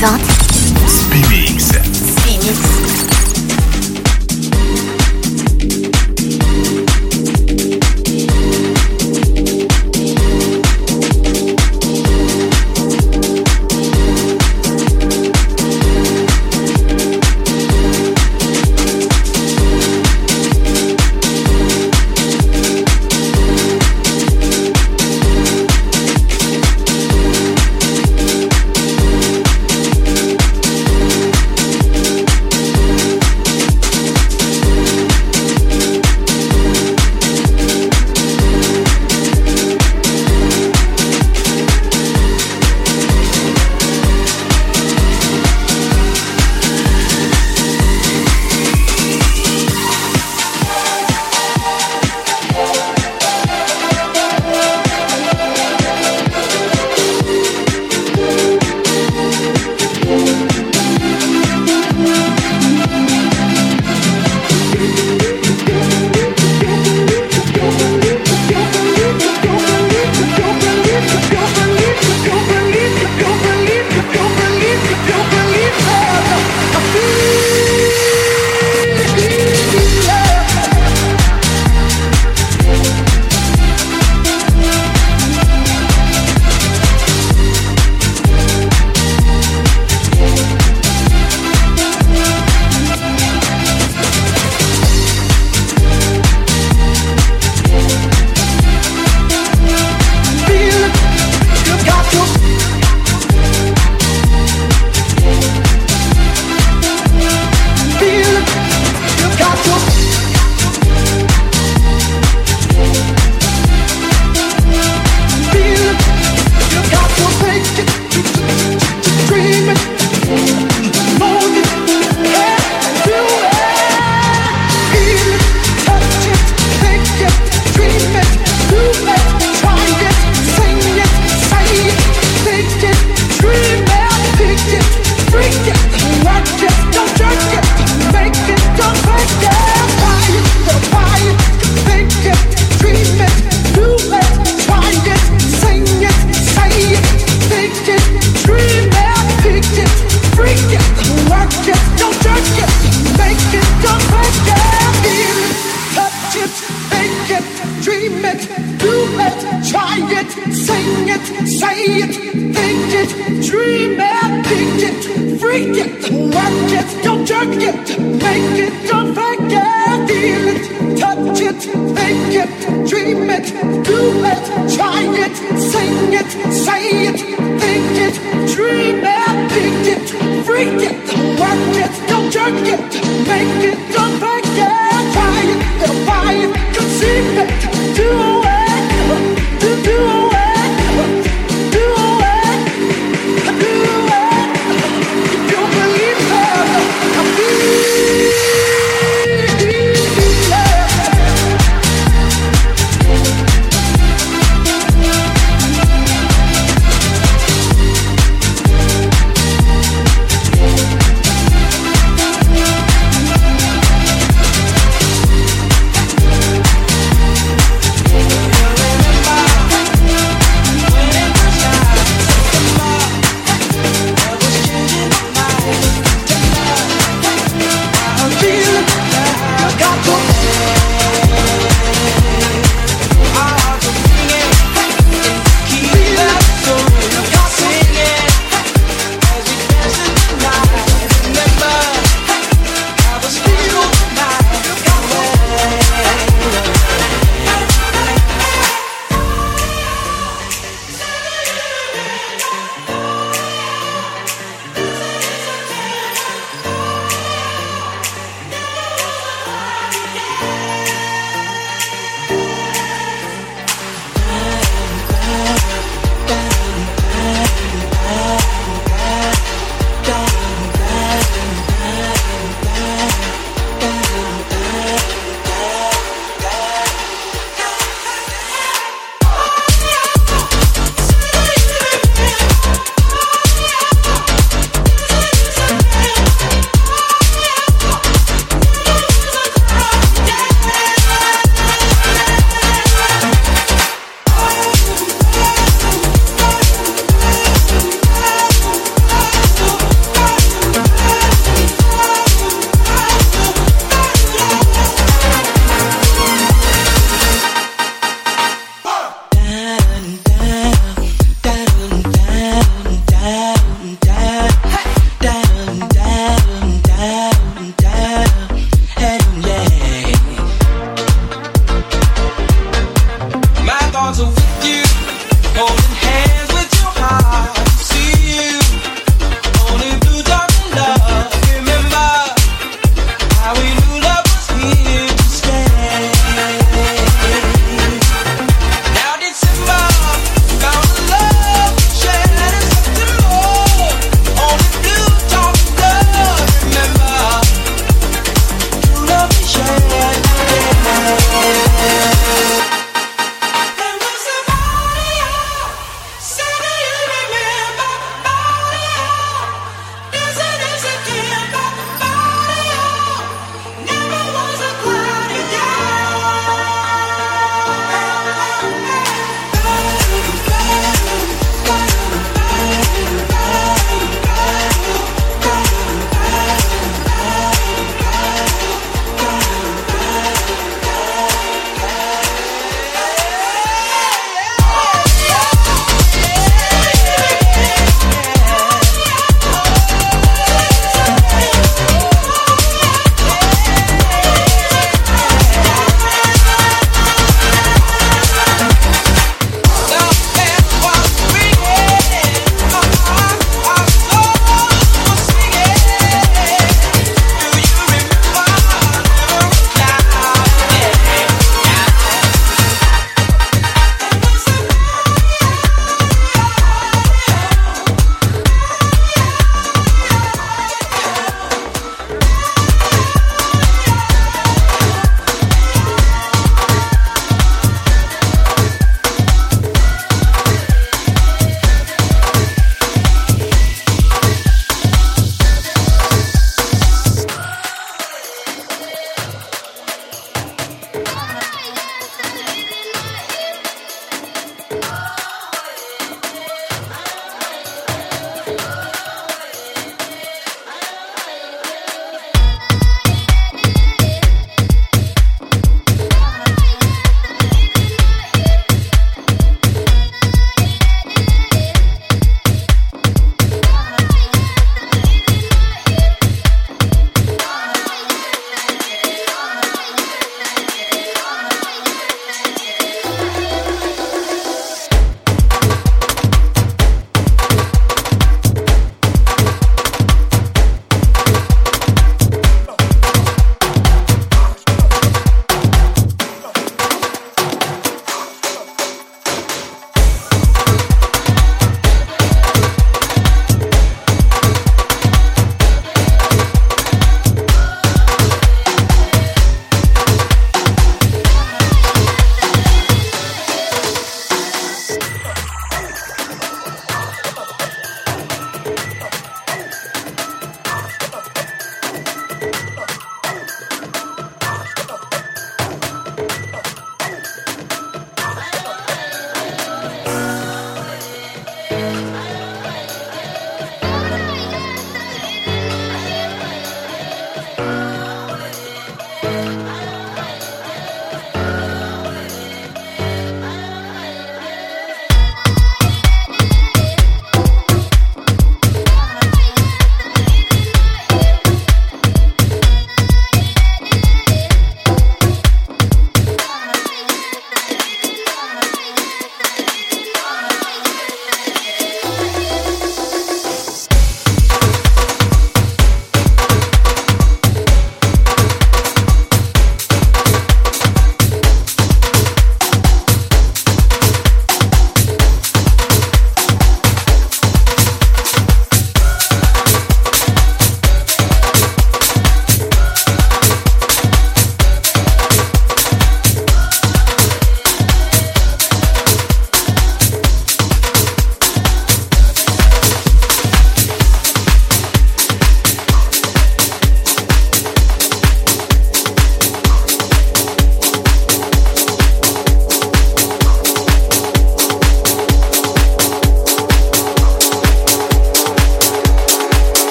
présente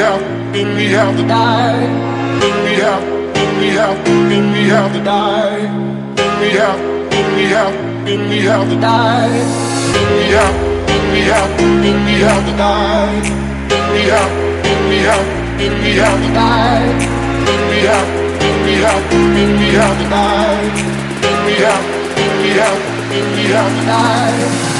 have, then we have to die. Then we have, then we have, then we have to die. Then we have, then we have, then we have to die. Then we have, then we have, then we have to die. Then we have, then we have, then we have to die. Then we have, then we have, then we have to die. Then we have, then we have, then we have to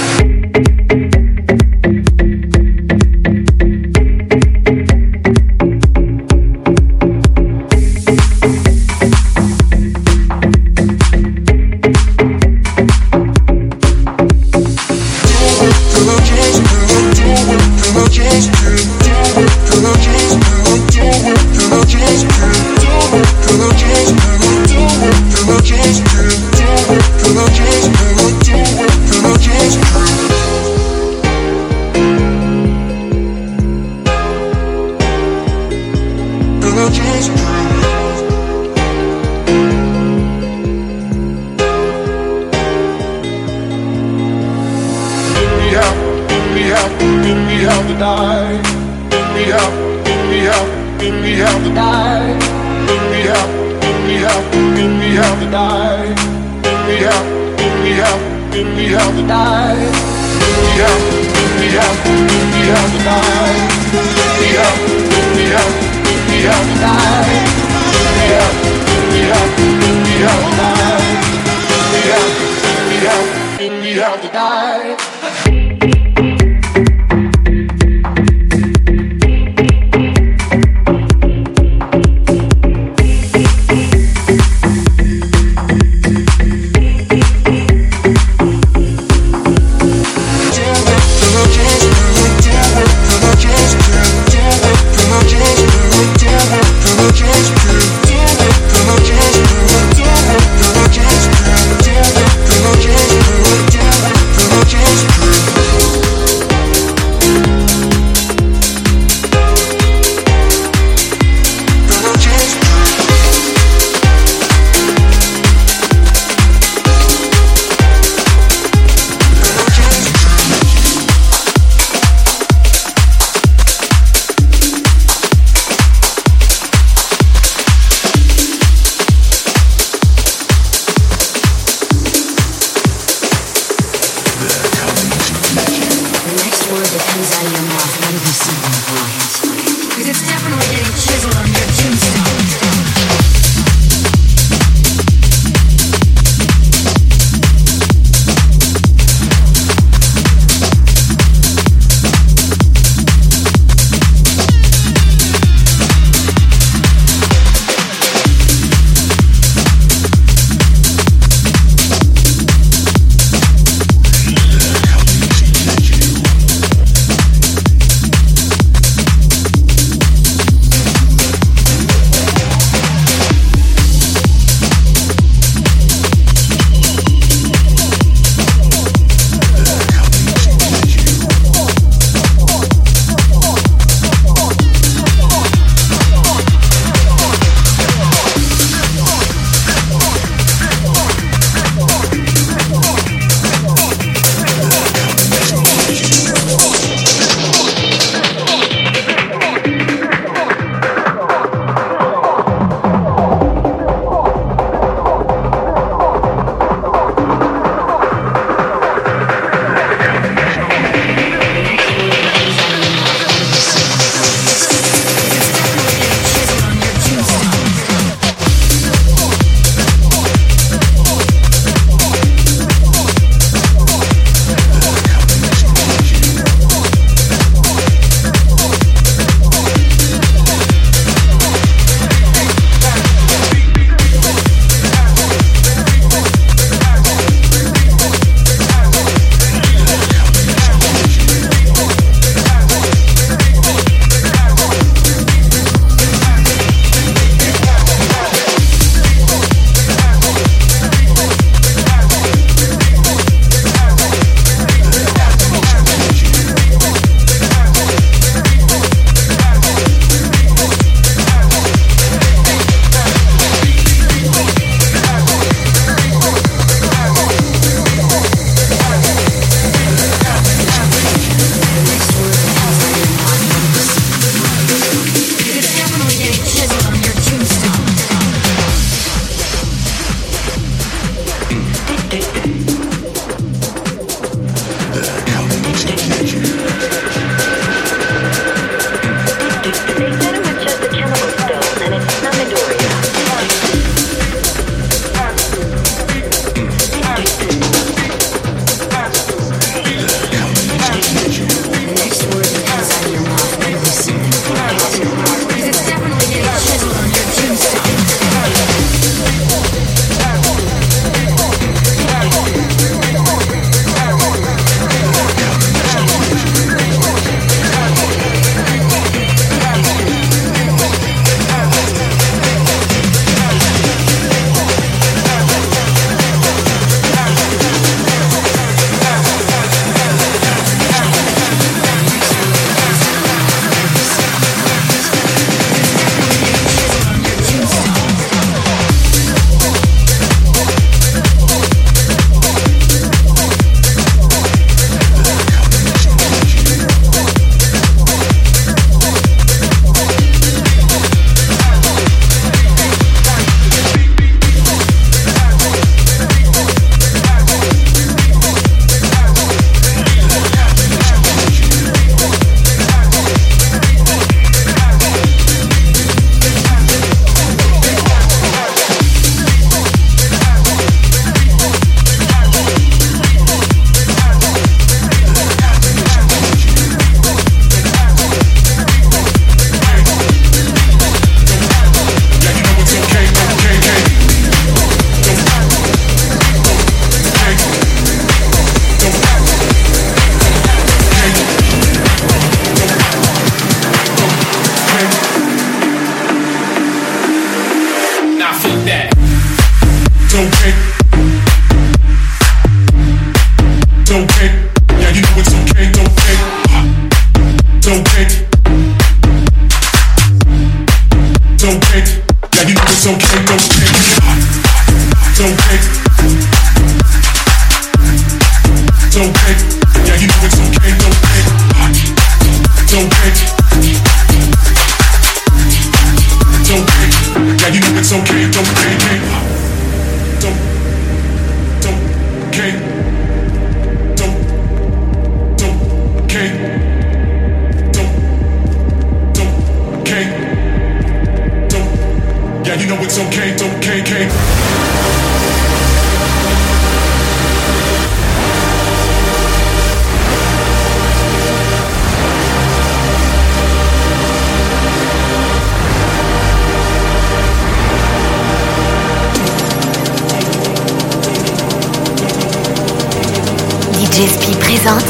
GSP présente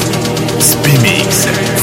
Spimix.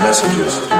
messages.